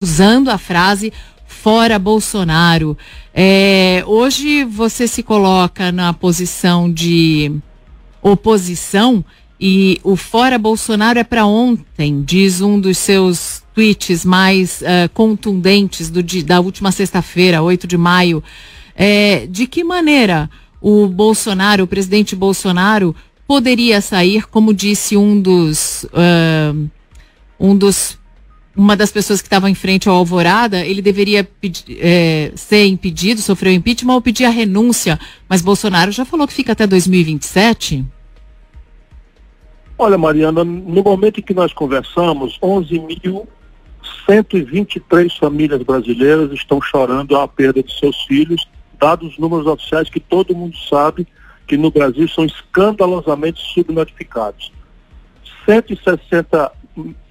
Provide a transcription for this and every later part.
usando a frase fora Bolsonaro. É, hoje você se coloca na posição de oposição e o fora Bolsonaro é para ontem, diz um dos seus tweets mais uh, contundentes do, da última sexta-feira, 8 de maio. É, de que maneira o Bolsonaro, o presidente Bolsonaro, poderia sair, como disse um dos, uh, um dos uma das pessoas que estava em frente ao Alvorada, ele deveria é, ser impedido, sofreu impeachment ou pedir a renúncia. Mas Bolsonaro já falou que fica até 2027? Olha, Mariana, no momento em que nós conversamos, 11.123 famílias brasileiras estão chorando a perda de seus filhos, dados os números oficiais que todo mundo sabe que no Brasil são escandalosamente subnotificados. 160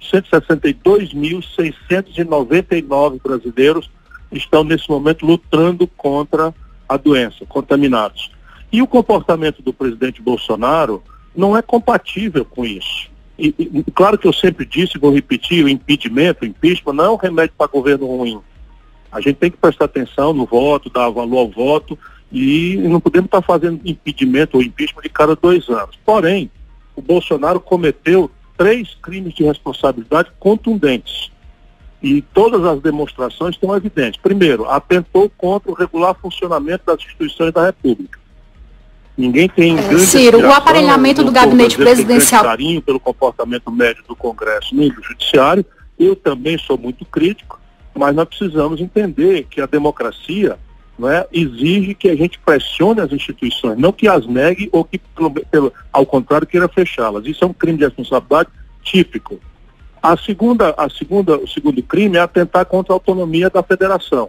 162.699 brasileiros estão nesse momento lutando contra a doença, contaminados. E o comportamento do presidente Bolsonaro não é compatível com isso. E, e, claro que eu sempre disse, vou repetir, o impedimento, o impeachment não é um remédio para governo ruim. A gente tem que prestar atenção no voto, dar valor ao voto e não podemos estar fazendo impedimento ou impeachment de cada dois anos. Porém, o Bolsonaro cometeu três crimes de responsabilidade contundentes. E todas as demonstrações estão evidentes. Primeiro, atentou contra o regular funcionamento das instituições da República. Ninguém tem grande Ciro, o aparelhamento do gabinete presidencial. carinho pelo comportamento médio do Congresso e do Judiciário. Eu também sou muito crítico, mas nós precisamos entender que a democracia não é, exige que a gente pressione as instituições, não que as negue ou que, pelo, pelo, ao contrário, queira fechá-las. Isso é um crime de responsabilidade típico. A segunda, a segunda, o segundo crime é atentar contra a autonomia da federação.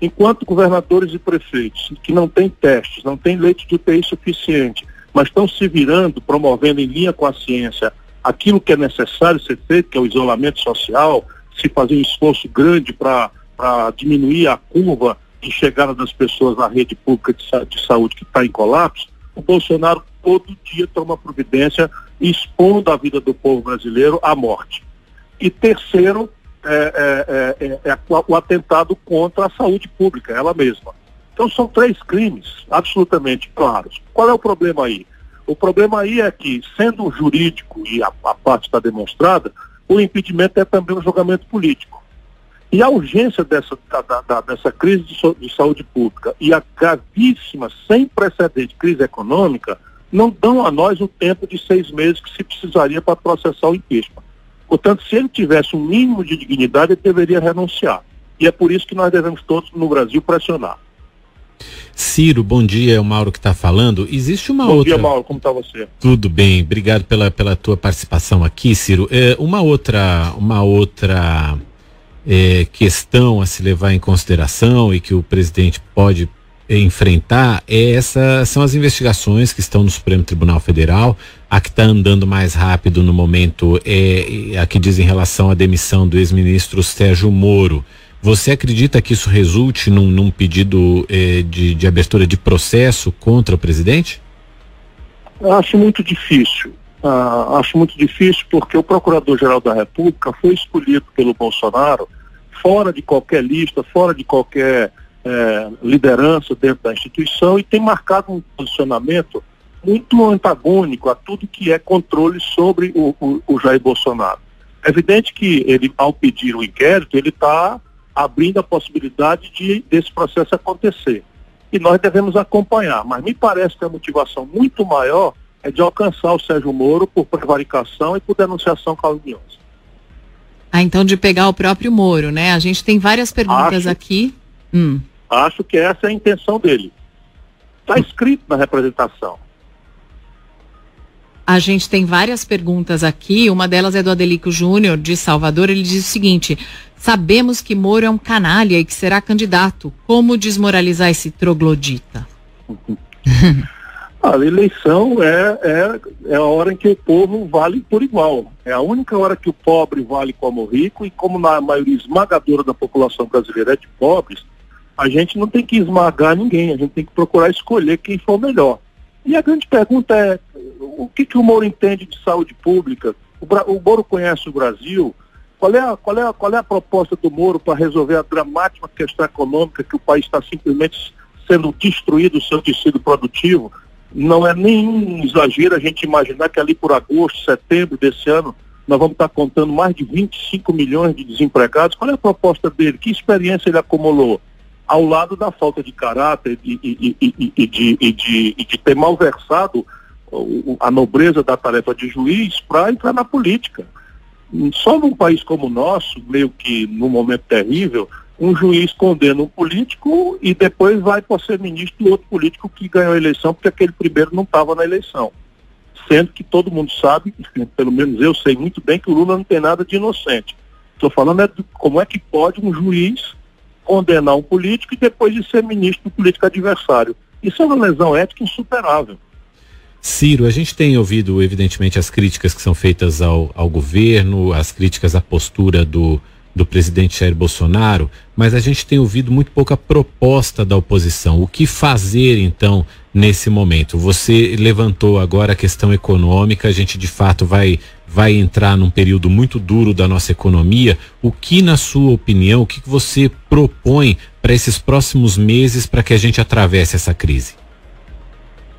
Enquanto governadores e prefeitos que não têm testes, não têm leite de UTI suficiente, mas estão se virando, promovendo em linha com a ciência aquilo que é necessário ser feito, que é o isolamento social, se fazer um esforço grande para diminuir a curva de chegada das pessoas na rede pública de, de saúde que está em colapso, o Bolsonaro todo dia toma providência expondo a vida do povo brasileiro à morte. E terceiro, é, é, é, é, o atentado contra a saúde pública, ela mesma. Então são três crimes absolutamente claros. Qual é o problema aí? O problema aí é que, sendo jurídico e a, a parte está demonstrada, o impedimento é também um julgamento político. E a urgência dessa, da, da, dessa crise de, so, de, saúde pública e a gravíssima, sem precedente crise econômica não dão a nós o tempo de seis meses que se precisaria para processar o impeachment. Portanto, se ele tivesse um mínimo de dignidade, ele deveria renunciar. E é por isso que nós devemos todos no Brasil pressionar. Ciro, bom dia, é o Mauro que está falando. Existe uma bom outra. Bom dia, Mauro, como está você? Tudo bem, obrigado pela, pela tua participação aqui, Ciro. É, uma outra, uma outra é, questão a se levar em consideração e que o presidente pode é, enfrentar é essa, são as investigações que estão no Supremo Tribunal Federal. A que está andando mais rápido no momento é a que diz em relação à demissão do ex-ministro Sérgio Moro. Você acredita que isso resulte num, num pedido é, de, de abertura de processo contra o presidente? Acho muito difícil. Ah, acho muito difícil porque o Procurador-Geral da República foi escolhido pelo Bolsonaro fora de qualquer lista, fora de qualquer é, liderança dentro da instituição e tem marcado um posicionamento muito antagônico a tudo que é controle sobre o, o, o Jair Bolsonaro. É evidente que ele, ao pedir o inquérito, ele está abrindo a possibilidade de desse processo acontecer. E nós devemos acompanhar. Mas me parece que a motivação muito maior é de alcançar o Sérgio Moro por prevaricação e por denunciação caluniosa. Ah, então de pegar o próprio Moro, né? A gente tem várias perguntas acho, aqui. Hum. Acho que essa é a intenção dele. Está escrito na representação. A gente tem várias perguntas aqui. Uma delas é do Adelico Júnior, de Salvador. Ele diz o seguinte: Sabemos que Moro é um canalha e que será candidato. Como desmoralizar esse troglodita? A eleição é, é, é a hora em que o povo vale por igual. É a única hora que o pobre vale como rico e como na maioria esmagadora da população brasileira é de pobres, a gente não tem que esmagar ninguém, a gente tem que procurar escolher quem for melhor. E a grande pergunta é, o que, que o Moro entende de saúde pública? O, o Moro conhece o Brasil, Qual é a, qual é a, qual é a proposta do Moro para resolver a dramática questão econômica que o país está simplesmente sendo destruído o seu tecido produtivo? Não é nenhum exagero a gente imaginar que ali por agosto, setembro desse ano, nós vamos estar contando mais de 25 milhões de desempregados. Qual é a proposta dele? Que experiência ele acumulou? Ao lado da falta de caráter e, e, e, e de, de, de, ter malversado a nobreza da tarefa de juiz para entrar na política. Só num país como o nosso, meio que num momento terrível, um juiz condena um político e depois vai para ser ministro do outro político que ganhou a eleição, porque aquele primeiro não estava na eleição. Sendo que todo mundo sabe, pelo menos eu sei muito bem, que o Lula não tem nada de inocente. Estou falando é de como é que pode um juiz condenar um político e depois de ser ministro do político adversário. Isso é uma lesão ética insuperável. Ciro, a gente tem ouvido, evidentemente, as críticas que são feitas ao, ao governo, as críticas à postura do, do presidente Jair Bolsonaro, mas a gente tem ouvido muito pouca proposta da oposição. O que fazer, então, nesse momento? Você levantou agora a questão econômica, a gente de fato vai, vai entrar num período muito duro da nossa economia. O que, na sua opinião, o que você propõe para esses próximos meses para que a gente atravesse essa crise?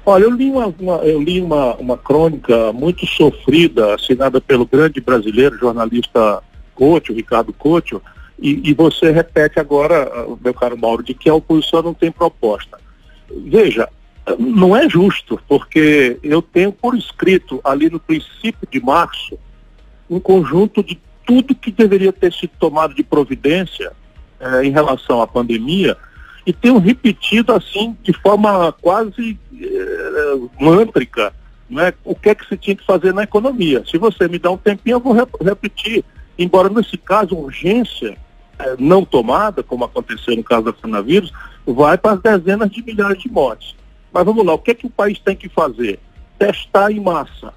Olha, eu li uma, uma, eu li uma, uma crônica muito sofrida, assinada pelo grande brasileiro, jornalista Couto, Ricardo Couto, e, e, você repete agora, ah, meu caro Mauro, de que a oposição não tem proposta. Veja, não é justo, porque eu tenho por escrito ali no princípio de março um conjunto de tudo que deveria ter sido tomado de providência eh, em relação à pandemia e tenho repetido assim de forma quase eh, mântrica né, o que é que se tinha que fazer na economia. Se você me dá um tempinho, eu vou rep repetir. Embora nesse caso, urgência eh, não tomada, como aconteceu no caso da coronavírus, vai para as dezenas de milhares de mortes. Mas vamos lá, o que é que o país tem que fazer? Testar em massa.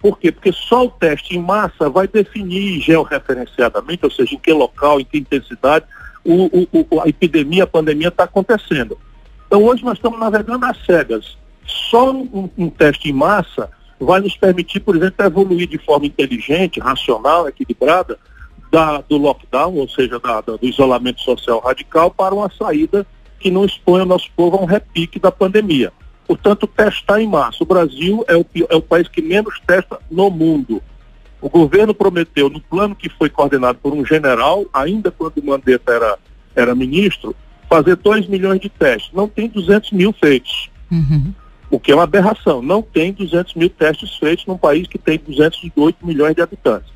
Por quê? Porque só o teste em massa vai definir georreferenciadamente, ou seja, em que local, em que intensidade, o, o, a epidemia, a pandemia está acontecendo. Então hoje nós estamos navegando às cegas. Só um, um, teste em massa vai nos permitir, por exemplo, evoluir de forma inteligente, racional, equilibrada, da, do lockdown, ou seja, da, da, do isolamento social radical, para uma saída que não exponha o nosso povo a um repique da pandemia. Portanto, testar em massa. O Brasil é o, é o país que menos testa no mundo. O governo prometeu, no plano que foi coordenado por um general, ainda quando o Mandetta era, era ministro, fazer 2 milhões de testes. Não tem 200 mil feitos. Uhum. O que é uma aberração. Não tem 200 mil testes feitos num país que tem 208 milhões de habitantes.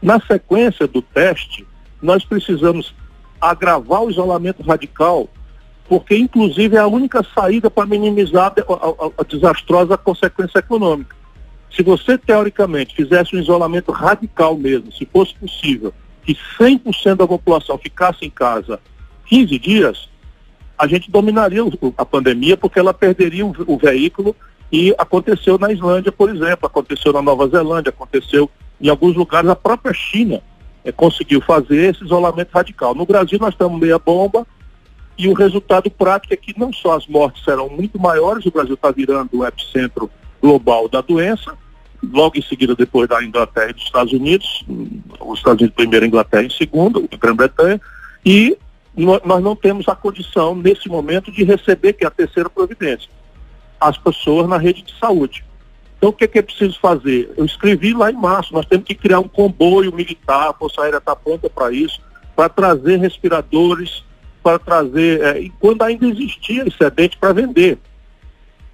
Na sequência do teste, nós precisamos agravar o isolamento radical, porque inclusive é a única saída para minimizar a, a, a desastrosa consequência econômica. Se você, teoricamente, fizesse um isolamento radical mesmo, se fosse possível, que 100% da população ficasse em casa 15 dias, a gente dominaria a pandemia porque ela perderia o, veículo e aconteceu na Islândia, por exemplo, aconteceu na Nova Zelândia, aconteceu em alguns lugares, a própria China é, conseguiu fazer esse isolamento radical. No Brasil nós estamos meia bomba e o resultado prático é que não só as mortes serão muito maiores, o Brasil está virando o epicentro global da doença, logo em seguida depois da Inglaterra e dos Estados Unidos, os Estados Unidos primeiro, a Inglaterra em segundo, a Grã-Bretanha, e nós não temos a condição, nesse momento, de receber, que é a terceira providência, as pessoas na rede de saúde. Então, o que é, que é preciso fazer? Eu escrevi lá em março, nós temos que criar um comboio militar, a Força Aérea está pronta para isso, para trazer respiradores, para trazer, é, e quando ainda existia excedente para vender.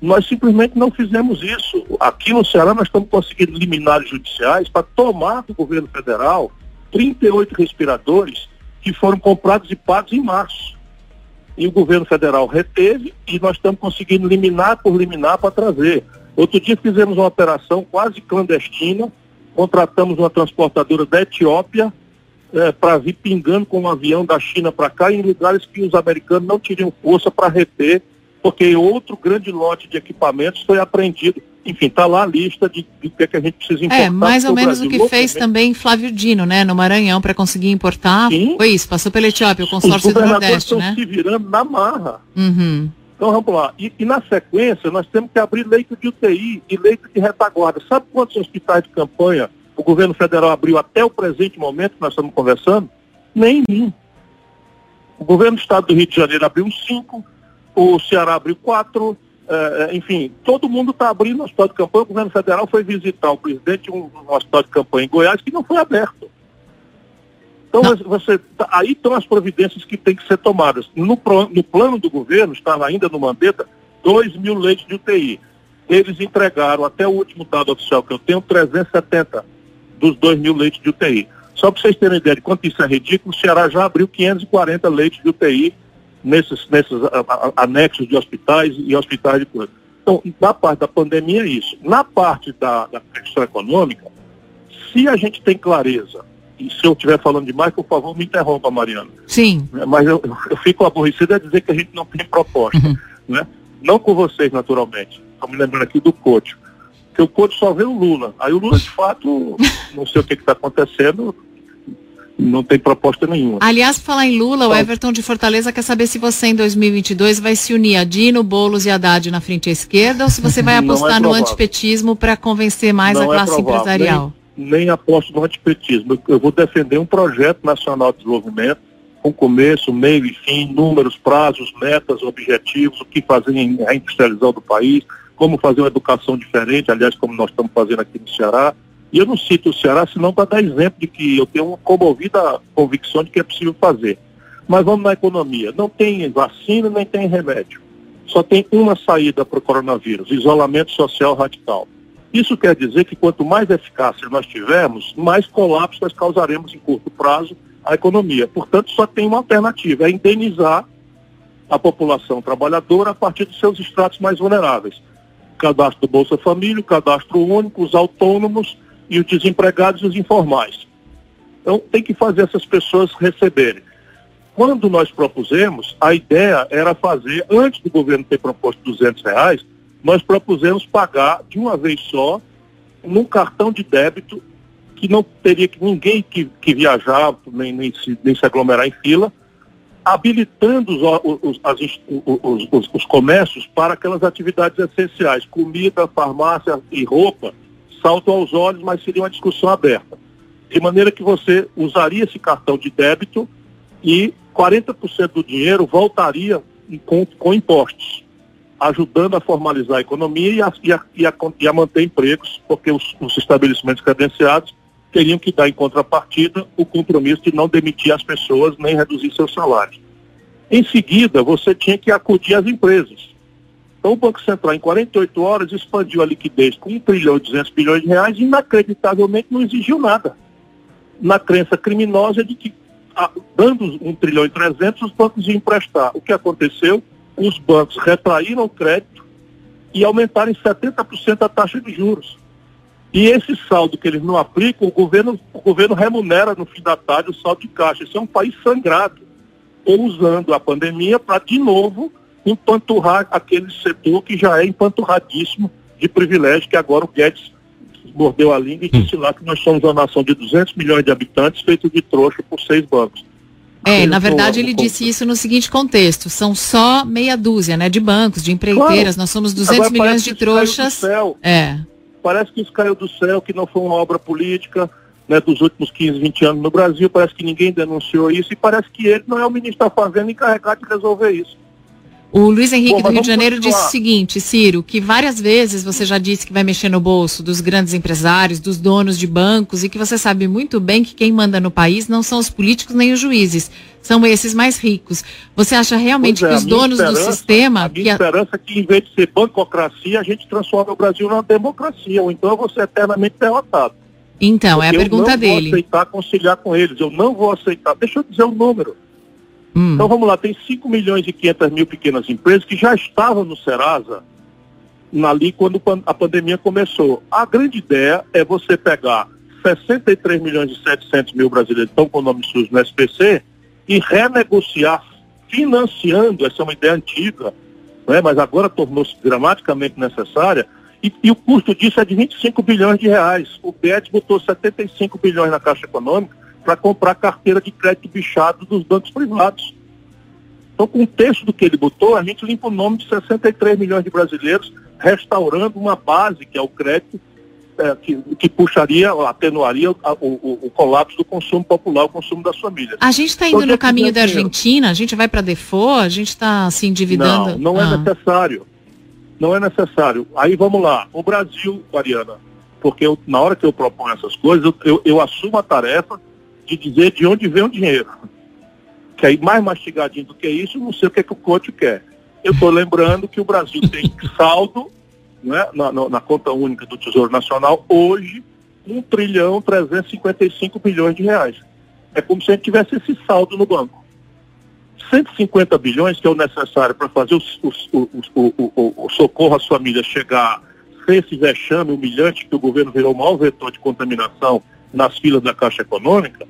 Nós simplesmente não fizemos isso. Aqui no Ceará nós estamos conseguindo liminares judiciais para tomar do governo federal 38 respiradores que foram comprados e pagos em março. E o governo federal reteve e nós estamos conseguindo liminar por liminar para trazer. Outro dia fizemos uma operação quase clandestina, contratamos uma transportadora da Etiópia é, para vir pingando com um avião da China para cá em lugares que os americanos não teriam força para reter porque outro grande lote de equipamentos foi apreendido. Enfim, está lá a lista de, o que, é que a gente precisa importar. É, mais ou menos Brasil. o que fez também Flávio Dino, né, no Maranhão, para conseguir importar. Sim. Foi isso, passou pela Etiópia, o consórcio do Nordeste, estão né? se virando na marra. Uhum. Então vamos lá. E, e, na sequência, nós temos que abrir leito de UTI e leito de retaguarda. Sabe quantos hospitais de campanha o governo federal abriu até o presente momento que nós estamos conversando? Nenhum. O governo do estado do Rio de Janeiro abriu cinco, o Ceará abriu quatro, é, enfim, todo mundo está abrindo o hospital de campanha. O governo federal foi visitar o presidente um, um hospital de campanha em Goiás que não foi aberto. Então, você, tá, aí estão as providências que têm que ser tomadas. No, no plano do governo, estava ainda no Mandetta, 2 mil leitos de UTI. Eles entregaram, até o último dado oficial que eu tenho, 370 dos 2 mil leitos de UTI. Só para vocês terem ideia de quanto isso é ridículo, o Ceará já abriu 540 leitos de UTI nesses, nesses anexos de hospitais e hospitais de coisa. Então, na parte da pandemia é isso. Na parte da, da questão econômica, se a gente tem clareza, e se eu estiver falando demais, por favor, me interrompa, Mariana. Sim. É, mas eu, eu fico aborrecido a dizer que a gente não tem proposta. Uhum. Né? Não com vocês, naturalmente. Estou me lembrando aqui do Coach. Que o Coach só vê o Lula. Aí o Lula, de fato, não sei o que está acontecendo, não tem proposta nenhuma. Aliás, falar em Lula, o Everton de Fortaleza quer saber se você em 2022 vai se unir a Dino, Boulos e Haddad na frente à esquerda ou se você vai é apostar é no antipetismo para convencer mais não a é classe é empresarial. Nem, nem aposto no antipetismo. Eu vou defender um projeto nacional de desenvolvimento com começo, meio e fim, números, prazos, metas, objetivos, o que fazer em reindustrialização do país, como fazer uma educação diferente, aliás, como nós estamos fazendo aqui no Ceará. E eu não cito o Ceará senão para dar exemplo de que eu tenho uma comovida convicção de que é possível fazer. Mas vamos na economia. Não tem vacina, nem tem remédio. Só tem uma saída para o coronavírus, isolamento social radical. Isso quer dizer que quanto mais eficácia nós tivermos, mais colapso nós causaremos em curto prazo à economia. Portanto, só tem uma alternativa, é indenizar a população trabalhadora a partir dos seus estratos mais vulneráveis. Cadastro Bolsa Família, cadastro único, os autônomos e os desempregados e os informais. Então, tem que fazer essas pessoas receberem. Quando nós propusemos, a ideia era fazer, antes do governo ter proposto 200 reais, nós propusemos pagar de uma vez só, num cartão de débito, que não teria que ninguém que, que viajar, nem, nem, se, nem se aglomerar em fila, habilitando os, os, as, os, os comércios para aquelas atividades essenciais, comida, farmácia e roupa, salto aos olhos, mas seria uma discussão aberta. De maneira que você usaria esse cartão de débito e 40% do dinheiro voltaria com, com impostos, ajudando a formalizar a economia e a, e a, e a, e a manter empregos, porque os, os estabelecimentos credenciados teriam que dar em contrapartida o compromisso de não demitir as pessoas nem reduzir seus salários. Em seguida, você tinha que acudir às empresas. Então o Banco Central, em 48 horas, expandiu a liquidez com 1 trilhão e 200 bilhões de reais e inacreditavelmente não exigiu nada. Na crença criminosa de que, dando 1 trilhão e 300, os bancos iam emprestar. O que aconteceu? Os bancos retraíram o crédito e aumentaram em 70% a taxa de juros. E esse saldo que eles não aplicam, o governo, o governo remunera no fim da tarde o saldo de caixa. Isso é um país sangrado. Ou usando a pandemia para, de novo, empanturrar aquele setor que já é empanturradíssimo de privilégio, que agora o Guedes mordeu a língua e disse lá que nós somos uma nação de 200 milhões de habitantes feito de trouxa por seis bancos. É, na verdade ele disse isso no seguinte contexto, são só meia dúzia, né, de bancos, de empreiteiras, claro. nós somos 200 Agora, milhões de trouxas. É. Parece que isso caiu do céu, que não foi uma obra política, né, dos últimos 15, 20 anos no Brasil, parece que ninguém denunciou isso e parece que ele não é o ministro da Fazenda encarregado de resolver isso. O Luiz Henrique do Rio de Janeiro continuar. disse o seguinte, Ciro, que várias vezes você já disse que vai mexer no bolso dos grandes empresários, dos donos de bancos e que você sabe muito bem que quem manda no país não são os políticos nem os juízes, são esses mais ricos. Você acha realmente é, que os donos do sistema... A minha que esperança é que em vez de ser bancocracia, a gente transforma o Brasil numa democracia, ou então eu vou ser eternamente derrotado. Então, Porque é a pergunta dele. Eu não vou aceitar conciliar com eles, eu não vou aceitar. Deixa eu dizer o número. Hum. Então vamos lá, tem 5 milhões e 500 mil pequenas empresas que já estavam no Serasa ali quando a pandemia começou. A grande ideia é você pegar 63 milhões e 700 mil brasileiros que estão com o nome sujo no SPC e renegociar financiando, essa é uma ideia antiga, né, mas agora tornou-se dramaticamente necessária, e, e, o custo disso é de 25 bilhões de reais. O BED botou 75 bilhões na Caixa Econômica para comprar carteira de crédito bichado dos bancos privados. Então, com o texto do que ele botou, a gente limpa o nome de 63 milhões de brasileiros, restaurando uma base, que é o crédito, é, que, que, puxaria, atenuaria o, o, o, colapso do consumo popular, o consumo das famílias. A gente está indo então, no caminho da Argentina, a gente vai para default, a gente está se endividando. Não, não é ah. é necessário. Não é necessário. Aí vamos lá. O Brasil, Mariana, porque eu, na hora que eu proponho essas coisas, eu, eu, eu assumo a tarefa de dizer de onde vem o dinheiro. Que aí mais mastigadinho do que isso, não sei o que, é que o coach quer. Eu estou lembrando que o Brasil tem saldo né, na, na, na, conta única do Tesouro Nacional hoje 1 trilhão 355 bilhões de reais. É como se a gente tivesse esse saldo no banco. 150 bilhões, que é o necessário para fazer o, o, o, o, socorro às famílias chegar sem esse vexame humilhante que o governo virou o maior vetor de contaminação nas filas da Caixa Econômica,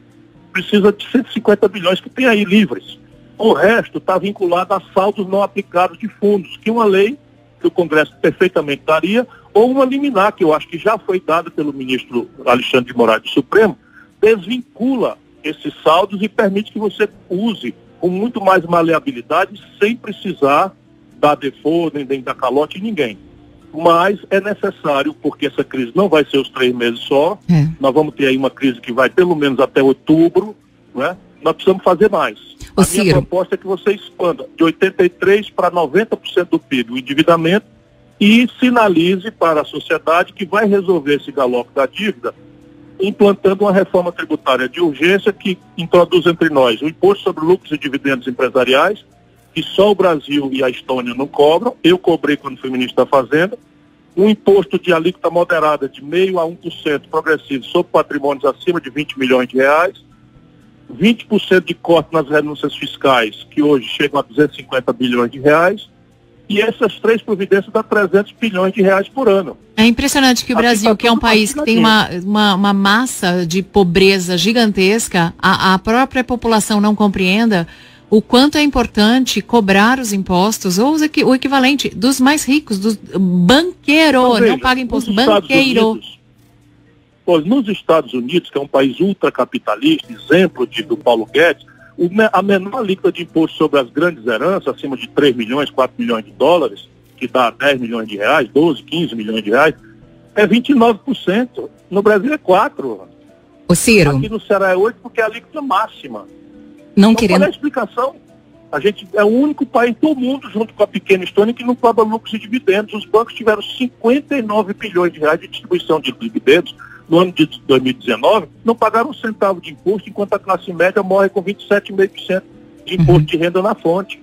precisa de 150 bilhões que tem aí livres. O resto está vinculado a saldos não aplicados de fundos, que uma lei que o Congresso perfeitamente daria, ou uma liminar, que eu acho que já foi dada pelo ministro Alexandre de Moraes do Supremo, desvincula esses saldos e permite que você use com muito mais maleabilidade, sem precisar dar default, nem dar calote ninguém. Mas é necessário, porque essa crise não vai ser os três meses só, é. nós vamos ter aí uma crise que vai pelo menos até outubro, né? nós precisamos fazer mais. Ô, a Ciro. minha proposta é que você expanda de 83% para 90% do PIB o endividamento e sinalize para a sociedade que vai resolver esse galope da dívida implantando uma reforma tributária de urgência que introduz entre nós o imposto sobre lucros e dividendos empresariais, que só o Brasil e a Estônia não cobram, eu cobrei quando fui ministro da Fazenda, um imposto de alíquota moderada de meio a 1% progressivo sobre patrimônios acima de 20 milhões de reais, 20% de corte nas renúncias fiscais, que hoje chegam a 250 bilhões de reais, e essas três providências dá 300 bilhões de reais por ano. É impressionante que o Brasil, tá que é um país que tem uma, uma, uma, massa de pobreza gigantesca, a, a própria população não compreenda o quanto é importante cobrar os impostos, ou o equivalente dos mais ricos, dos banqueiro, então, veja, não paga imposto, banqueiro. Unidos, Pois nos Estados Unidos, que é um país ultracapitalista, exemplo de, do Paulo Guedes, o, a menor alíquota de imposto sobre as grandes heranças, acima de 3 milhões, 4 milhões de dólares, que dá 10 milhões de reais, 12, 15 milhões de reais, é 29%. No Brasil é 4%. O Ciro. Aqui no Ceará é 8% porque é a alíquota máxima. Não então, querendo... qual é a explicação? A gente é o único país do mundo, junto com a pequena Estônia, que não cobra lucros e dividendos. Os bancos tiveram 59 bilhões de reais de distribuição de dividendos no ano de 2019, não pagaram um centavo de imposto, enquanto a classe média morre com 27,5% de imposto uhum. de renda na fonte.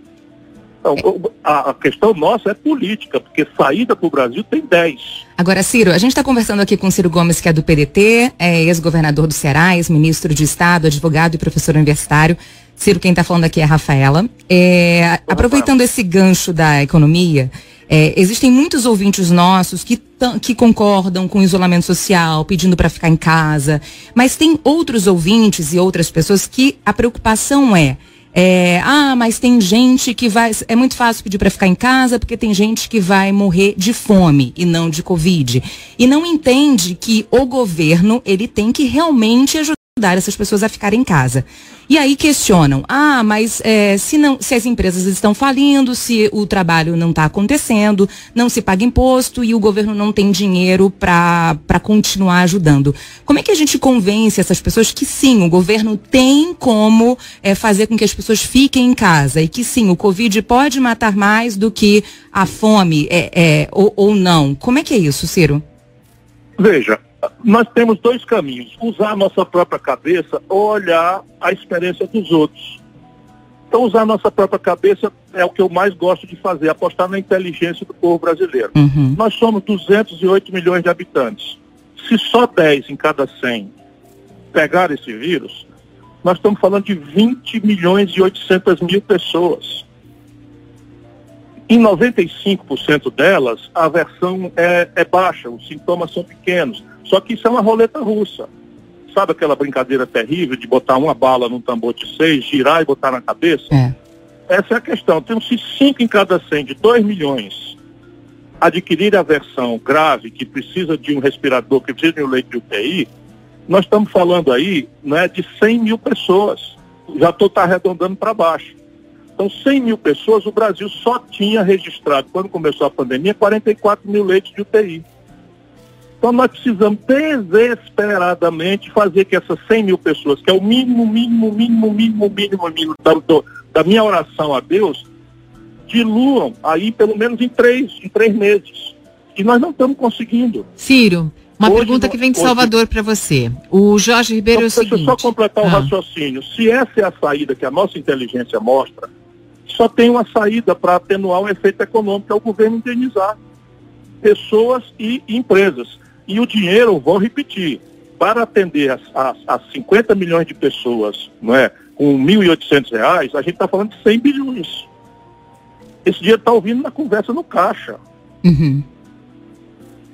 Então, a, a, questão nossa é política, porque saída para o Brasil tem 10. Agora, Ciro, a gente está conversando aqui com Ciro Gomes, que é do PDT, é ex-governador do Ceará, ex-ministro de Estado, advogado e professor universitário. Ciro, quem está falando aqui é a Rafaela. É, aproveitando Rafael. esse gancho da economia, é, existem muitos ouvintes nossos que, que concordam com o isolamento social, pedindo para ficar em casa, mas tem outros ouvintes e outras pessoas que a preocupação é, é, ah, mas tem gente que vai. É muito fácil pedir para ficar em casa porque tem gente que vai morrer de fome e não de Covid. E não entende que o governo ele tem que realmente ajudar ajudar essas pessoas a ficarem em casa. E aí questionam, ah, mas é, se, não, se as empresas estão falindo, se o trabalho não está acontecendo, não se paga imposto e o governo não tem dinheiro para continuar ajudando. Como é que a gente convence essas pessoas que sim, o governo tem como é, fazer com que as pessoas fiquem em casa e que sim, o Covid pode matar mais do que a fome é, é ou, ou não? Como é que é isso, Ciro? Veja, nós temos dois caminhos: usar a nossa própria cabeça ou olhar a experiência dos outros. Então, usar a nossa própria cabeça é o que eu mais gosto de fazer, apostar na inteligência do povo brasileiro. Uhum. Nós somos 208 milhões de habitantes. Se só 10 em cada 100 pegar esse vírus, nós estamos falando de 20 milhões e 800 mil pessoas. Em 95% delas, a versão é, é baixa, os sintomas são pequenos. Só que isso é uma roleta russa. Sabe aquela brincadeira terrível de botar uma bala num tambor de seis, girar e botar na cabeça? É. Essa é a questão. Temos-se cinco em cada cem, de dois milhões, adquirir a versão grave, que precisa de um respirador, que precisa de um leite de UTI, nós estamos falando aí né, de 100 mil pessoas. Já estou tá arredondando para baixo. Então, 100 mil pessoas, o Brasil só tinha registrado, quando começou a pandemia, 44 mil leitos de UTI. Então nós precisamos desesperadamente fazer que essas 100 mil pessoas, que é o mínimo, mínimo, mínimo, mínimo, mínimo, mínimo da, do, da minha oração a Deus, diluam aí pelo menos em três, em três meses. E nós não estamos conseguindo. Ciro, uma hoje, pergunta que vem de Salvador para você. O Jorge Ribeiro então, é o seguinte... Deixa eu só completar o ah. raciocínio. Se essa é a saída que a nossa inteligência mostra, só tem uma saída para atenuar o efeito econômico, é o governo indenizar pessoas e empresas. E o dinheiro, vou repetir, para atender as, as, as 50 milhões de pessoas não é, com R$ 1.800, a gente está falando de 100 bilhões. Esse dinheiro está ouvindo na conversa no caixa. Uhum.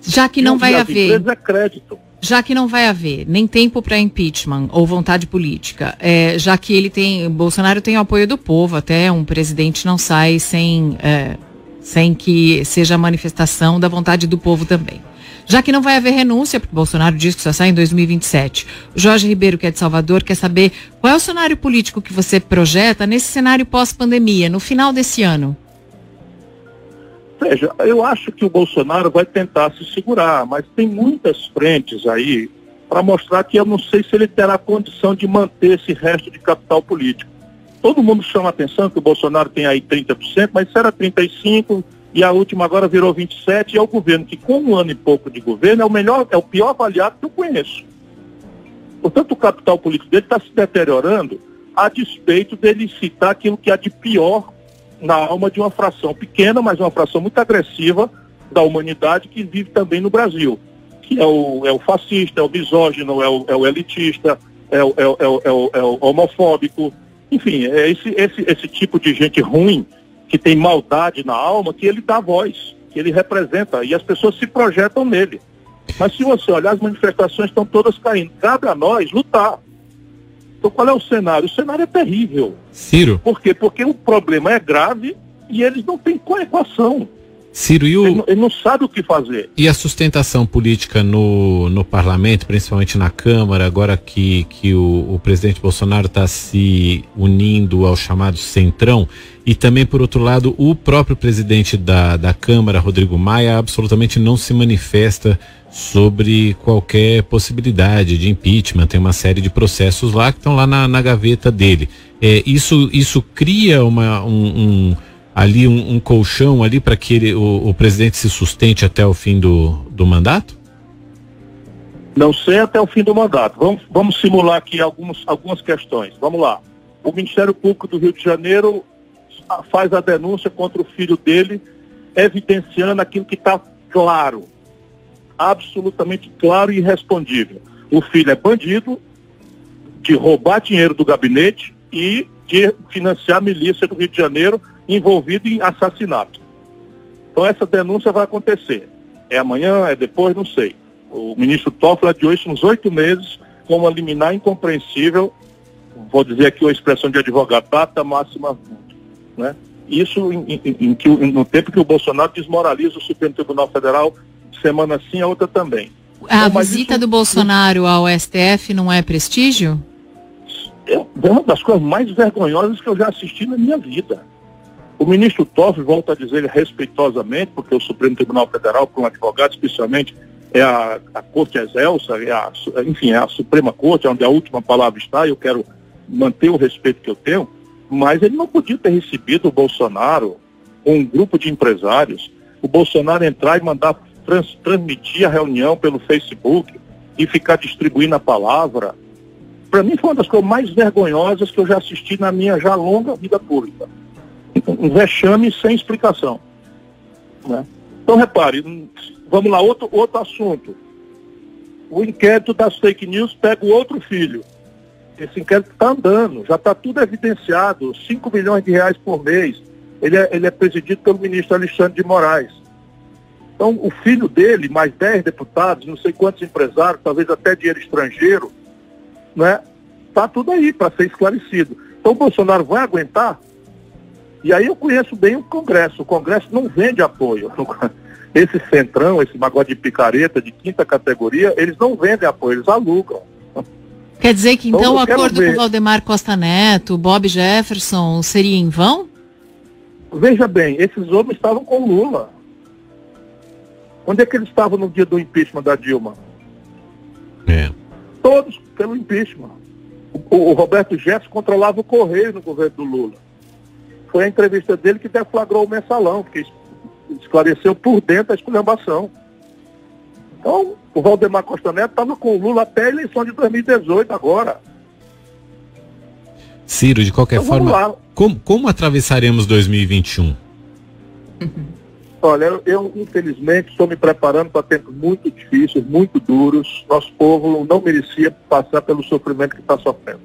Já que não vai haver. É crédito. Já que não vai haver nem tempo para impeachment ou vontade política, é, já que ele tem, Bolsonaro tem o apoio do povo, até um presidente não sai sem, é, sem que seja a manifestação da vontade do povo também. Já que não vai haver renúncia, porque Bolsonaro diz que só sai em 2027. O Jorge Ribeiro, que é de Salvador, quer saber qual é o cenário político que você projeta nesse cenário pós-pandemia, no final desse ano. Veja, eu acho que o Bolsonaro vai tentar se segurar, mas tem muitas frentes aí para mostrar que eu não sei se ele terá condição de manter esse resto de capital político. Todo mundo chama atenção que o Bolsonaro tem aí 30%, mas era 35% e a última agora virou 27% e é o governo que com um ano e pouco de governo é o melhor, é o pior avaliado que eu conheço. Portanto, o capital político dele está se deteriorando a despeito dele citar aquilo que há de pior na alma de uma fração pequena, mas uma fração muito agressiva da humanidade que vive também no Brasil, que é o, é o fascista, é o misógino, é o, é o elitista, é o, é, o, é, o, é, o, é homofóbico, enfim, é esse, esse, esse tipo de gente ruim que tem maldade na alma que ele dá voz, que ele representa, e as pessoas se projetam nele. Mas se você olhar, as manifestações estão todas caindo. Cabe a nós lutar. Então qual é o cenário? O cenário é terrível. Ciro. Por quê? Porque o problema é grave e eles não têm coequação. Ciro, e o... ele, ele, não sabe o que fazer. E a sustentação política no, no parlamento, principalmente na Câmara, agora que, que o, o presidente Bolsonaro está se unindo ao chamado Centrão, e também, por outro lado, o próprio presidente da, da Câmara, Rodrigo Maia, absolutamente não se manifesta sobre qualquer possibilidade de impeachment. Tem uma série de processos lá que estão lá na, na gaveta dele. É, isso, isso cria uma, um, um ali um, um, colchão ali para que ele, o, o, presidente se sustente até o fim do, do mandato? Não sei até o fim do mandato. Vamos, vamos simular aqui algumas, algumas questões. Vamos lá. O Ministério Público do Rio de Janeiro faz a denúncia contra o filho dele, evidenciando aquilo que está claro absolutamente claro e irrespondível. O filho é bandido de roubar dinheiro do gabinete e de financiar a milícia do Rio de Janeiro envolvido em assassinato. Então essa denúncia vai acontecer. É amanhã, é depois, não sei. O ministro Toffler de hoje uns oito meses com uma liminar incompreensível, vou dizer aqui uma expressão de advogado, data máxima, né? Isso em, em, em, em, no tempo que o Bolsonaro desmoraliza o Supremo Tribunal Federal semana sim, a outra também. A então, visita isso, do Bolsonaro ao STF não é prestígio? É uma das coisas mais vergonhosas que eu já assisti na minha vida. O ministro Toff, volta a dizer respeitosamente, porque o Supremo Tribunal Federal, para um advogado especialmente, é a, a Corte Excelsa, é a, enfim, é a Suprema Corte, onde a última palavra está, e eu quero manter o respeito que eu tenho, mas ele não podia ter recebido o Bolsonaro com um grupo de empresários, o Bolsonaro entrar e mandar trans, transmitir a reunião pelo Facebook e ficar distribuindo a palavra, para mim foi uma das coisas mais vergonhosas que eu já assisti na minha já longa vida pública. Um vexame sem explicação. Né? Então, repare, vamos lá, outro, outro assunto. O inquérito das fake news pega o outro filho. Esse inquérito está andando, já está tudo evidenciado, 5 milhões de reais por mês. Ele é, ele é presidido pelo ministro Alexandre de Moraes. Então, o filho dele, mais 10 deputados, não sei quantos empresários, talvez até dinheiro estrangeiro, né? Está tudo aí para ser esclarecido. Então, o Bolsonaro vai aguentar? E aí eu conheço bem o Congresso. O Congresso não vende apoio. Esse centrão, esse magode de picareta de quinta categoria, eles não vendem apoio, eles alugam. Quer dizer que então, então o acordo ver. com Valdemar Costa Neto, Bob Jefferson, seria em vão? Veja bem, esses homens estavam com Lula. Onde é que eles estavam no dia do impeachment da Dilma? É. Todos pelo impeachment. O, o Roberto Jefferson controlava o correio no governo do Lula. Foi a entrevista dele que deflagrou o mensalão, porque esclareceu por dentro a esculhambação. Então, o Valdemar Costa Neto estava com o Lula até a eleição de 2018 agora. Ciro, de qualquer então, forma, como, como atravessaremos 2021? Olha, eu, eu, infelizmente estou me preparando para tempos muito difíceis, muito duros. Nosso povo não merecia passar pelo sofrimento que está sofrendo.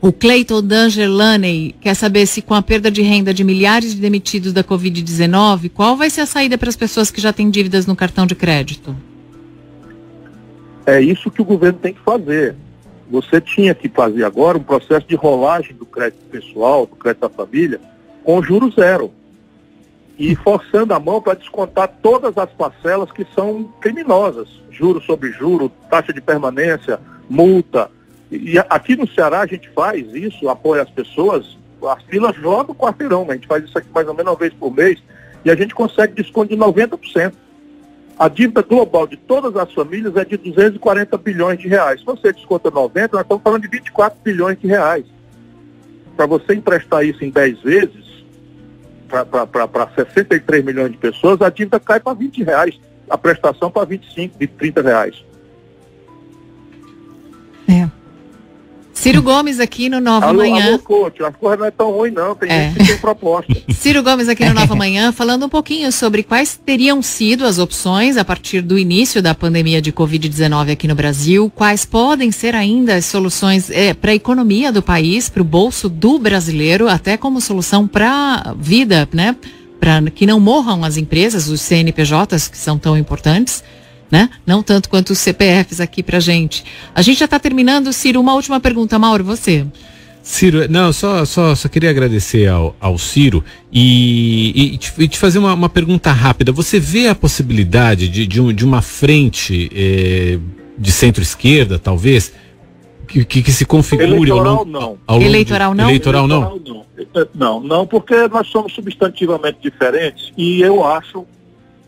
O Cleiton Dangerlaney quer saber se com a perda de renda de milhares de demitidos da Covid-19, qual vai ser a saída para as pessoas que já têm dívidas no cartão de crédito? É isso que o governo tem que fazer. Você tinha que fazer agora um processo de rolagem do crédito pessoal, do crédito da família, com juro zero e forçando a mão para descontar todas as parcelas que são criminosas, juro sobre juro, taxa de permanência, multa. E aqui no Ceará a gente faz isso, apoia as pessoas, as filas jogam o quarteirão, né? a gente faz isso aqui mais ou menos uma vez por mês e a gente consegue desconto de 90%. A dívida global de todas as famílias é de 240 bilhões de reais. Se você desconta 90, nós estamos falando de 24 bilhões de reais. Para você emprestar isso em 10 vezes, para 63 milhões de pessoas, a dívida cai para 20 reais, a prestação para 25, de 30 reais. Ciro Gomes aqui no Nova alô, Manhã. Alô, coach, as coisas não é tão ruim não, tem é. gente que tem proposta. Ciro Gomes aqui no Nova Manhã, falando um pouquinho sobre quais teriam sido as opções a partir do início da pandemia de Covid-19 aqui no Brasil, quais podem ser ainda as soluções é, para a economia do país, para o bolso do brasileiro, até como solução para a vida, né? Para que não morram as empresas, os CNPJs, que são tão importantes né? Não tanto quanto os CPFs aqui pra gente. A gente já está terminando, Ciro. Uma última pergunta, Mauro, você. Ciro, não, só, só, só queria agradecer ao, ao Ciro e, e, te, e te fazer uma, uma, pergunta rápida. Você vê a possibilidade de, de, um, de uma frente eh, de centro-esquerda, talvez, que, que, que, se configure eleitoral, ao longo, não. Ao longo eleitoral, de, não? eleitoral não? Eleitoral não. Não, não, porque nós somos substantivamente diferentes e eu acho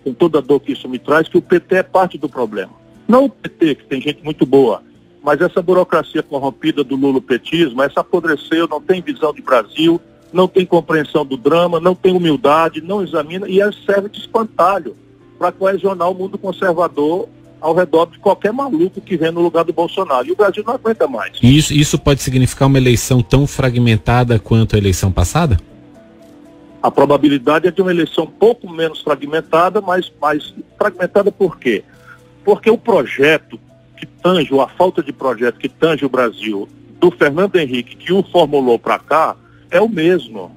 com toda a dor que isso me traz, que o PT é parte do problema. Não o PT, que tem gente muito boa, mas essa burocracia corrompida do lulopetismo, essa apodreceu, não tem visão de Brasil, não tem compreensão do drama, não tem humildade, não examina e serve de espantalho para coesionar o mundo conservador ao redor de qualquer maluco que vem no lugar do Bolsonaro. E o Brasil não aguenta mais. isso, isso pode significar uma eleição tão fragmentada quanto a eleição passada? A probabilidade é de uma eleição pouco menos fragmentada, mas mais fragmentada por quê? Porque o projeto que tange, ou a falta de projeto que tange o Brasil, do Fernando Henrique, que o formulou para cá, é o mesmo.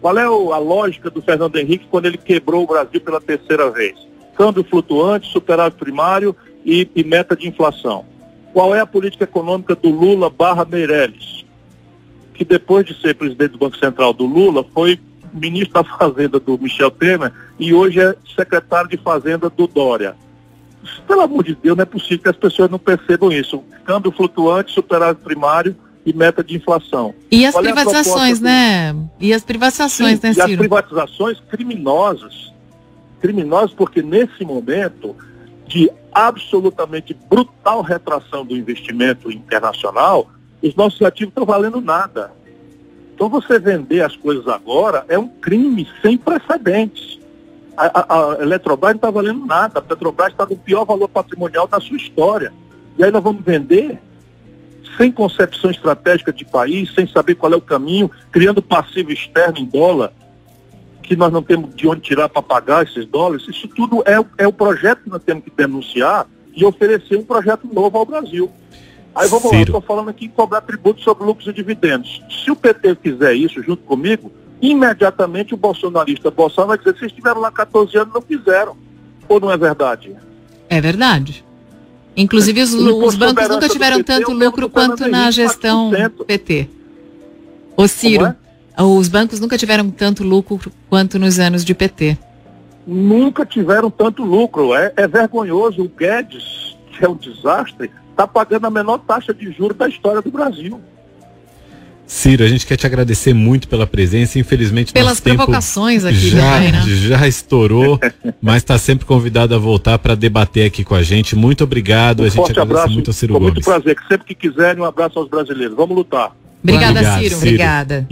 Qual é a lógica do Fernando Henrique quando ele quebrou o Brasil pela terceira vez? Câmbio flutuante, superávit primário e, e meta de inflação. Qual é a política econômica do Lula barra Meirelles? Que depois de ser presidente do Banco Central do Lula, foi ministro da Fazenda do Michel Temer e hoje é secretário de Fazenda do Dória. Pelo amor de Deus, não é possível que as pessoas não percebam isso. Câmbio flutuante, superávit primário e meta de inflação. E as Qual é privatizações, é né? E as privatizações, Sim, né, Ciro? E as privatizações criminosas. Criminosas porque nesse momento de absolutamente brutal retração do investimento internacional, os nossos ativos estão valendo nada. Então você vender as coisas agora é um crime sem precedentes. A, a, a Eletrobras não está valendo nada, a Petrobras está no pior valor patrimonial da sua história. E aí nós vamos vender sem concepção estratégica de país, sem saber qual é o caminho, criando passivo externo em dólar, que nós não temos de onde tirar para pagar esses dólares. Isso tudo é, é o projeto que nós temos que denunciar e oferecer um projeto novo ao Brasil. Aí vamos Ciro. lá, estou falando aqui em cobrar tributo sobre lucros e dividendos. Se o PT fizer isso junto comigo, imediatamente o bolsonarista Bolsonaro vai dizer, vocês estiveram lá 14 anos não fizeram. Ou não é verdade? É verdade. Inclusive os, os bancos nunca tiveram PT, tanto lucro quanto na gestão 4%. PT. Ô Ciro, é? os bancos nunca tiveram tanto lucro quanto nos anos de PT. Nunca tiveram tanto lucro. É, é vergonhoso. O Guedes, que é um desastre, está pagando a menor taxa de juros da história do Brasil. Ciro, a gente quer te agradecer muito pela presença. Infelizmente, pelas provocações aqui já, também, né? já estourou, mas está sempre convidado a voltar para debater aqui com a gente. Muito obrigado. Um a gente forte agradece abraço, muito ao Ciro com Gomes. muito prazer. Que sempre que quiserem, um abraço aos brasileiros. Vamos lutar. Obrigada, Obrigado, Ciro. Ciro. Obrigada. E